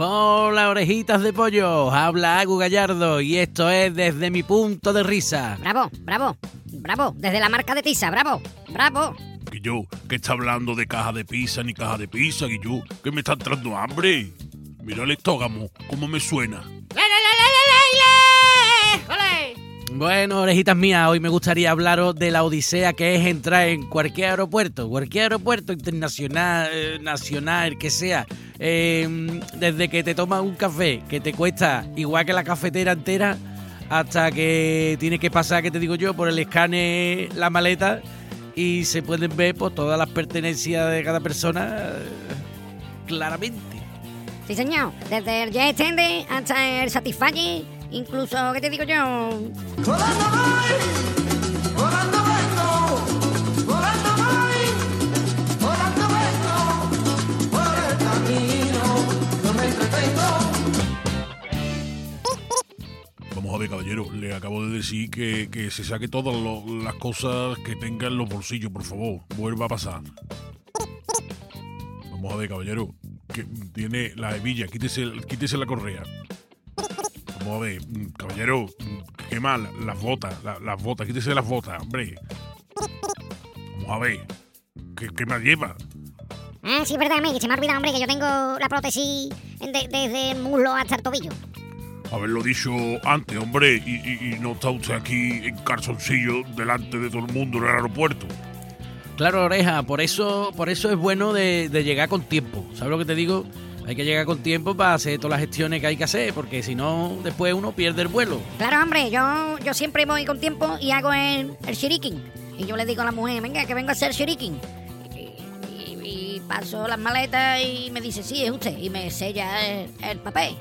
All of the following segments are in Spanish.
Hola, orejitas de pollo. Habla Agu Gallardo y esto es desde mi punto de risa. Bravo, bravo, bravo. Desde la marca de Tisa, bravo, bravo. Guillo, ¿qué está hablando de caja de pizza ni caja de pizza, Guillo? Que me está entrando hambre. Mira el estógamo, cómo me suena. Bueno, orejitas mías, hoy me gustaría hablaros de la odisea que es entrar en cualquier aeropuerto, cualquier aeropuerto internacional, eh, nacional, que sea. Eh, desde que te tomas un café que te cuesta igual que la cafetera entera, hasta que tiene que pasar, que te digo yo, por el escane la maleta y se pueden ver pues, todas las pertenencias de cada persona eh, claramente. Sí, señor. Desde el Jet hasta el Satisfyer, incluso, ¿qué te digo yo? Volando voy, volando vengo, volando voy, volando vengo, por el camino no me. Vamos a ver, caballero, le acabo de decir que, que se saque todas las cosas que tenga en los bolsillos, por favor. Vuelva a pasar. Vamos a ver, caballero, que tiene la hebilla, quítese, quítese la correa. Vamos a ver, mm, caballero, qué mal, las botas, la- las botas, quítese las botas, hombre. Vamos a ver, ¿qué, qué más lleva? Ah, sí, es verdad, me, que se me ha olvidado, hombre, que yo tengo la prótesis de- desde el muslo hasta el tobillo. Haberlo dicho antes, hombre, y, y- y no está usted aquí en calzoncillo delante de todo el mundo en el aeropuerto. Claro, oreja, por eso, por eso es bueno de, de llegar con tiempo. ¿Sabes lo que te digo? Hay que llegar con tiempo para hacer todas las gestiones que hay que hacer, porque si no, después uno pierde el vuelo. Claro, hombre, yo, yo siempre voy con tiempo y hago el, el shirikin. Y yo le digo a la mujer, venga, que vengo a hacer shirikin. Y, paso las maletas y me dice, sí, es usted. Y me sella el, el papel.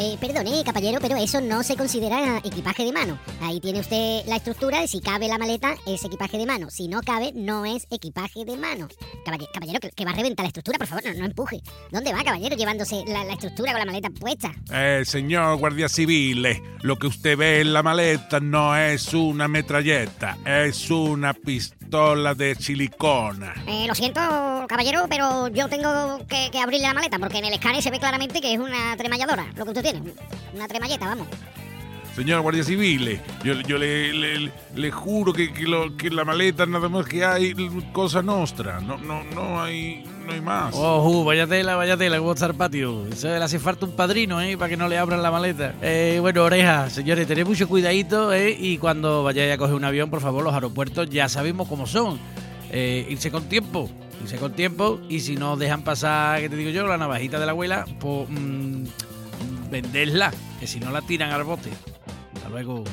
Eh, perdone, caballero, pero eso no se considera equipaje de mano. Ahí tiene usted la estructura de si cabe la maleta es equipaje de mano. Si no cabe, no es equipaje de mano. Caballe- caballero, que, que va a reventar la estructura, por favor, no, no empuje. ¿Dónde va, caballero, llevándose la, la estructura con la maleta puesta? Eh, señor guardia civil, eh, lo que usted ve en la maleta no es una metralleta, es una pistola de silicona. Eh, lo siento, caballero, pero yo tengo que, que abrirle la maleta porque en el escáner se ve claramente que es una tremalladora, lo que usted tiene. Una tremalleta, vamos. Señor guardia civil, eh, yo, yo le, le- le juro que, que lo- que la maleta nada más que hay cosa nostra, no, no, no hay, no hay más. Ojo, vaya tela, vaya tela, cómo está el patio. Eso le hace falta un padrino, ¿eh? Para que no le abran la maleta. Eh, bueno, oreja, señores, tened mucho cuidadito, ¿eh? Y cuando vayáis a coger un avión, por favor, los aeropuertos ya sabemos cómo son. Eh, irse con tiempo, irse con tiempo. Y si no dejan pasar, ¿qué te digo yo? La navajita de la abuela, pues mm, venderla, que si no la tiran al bote. Hasta luego.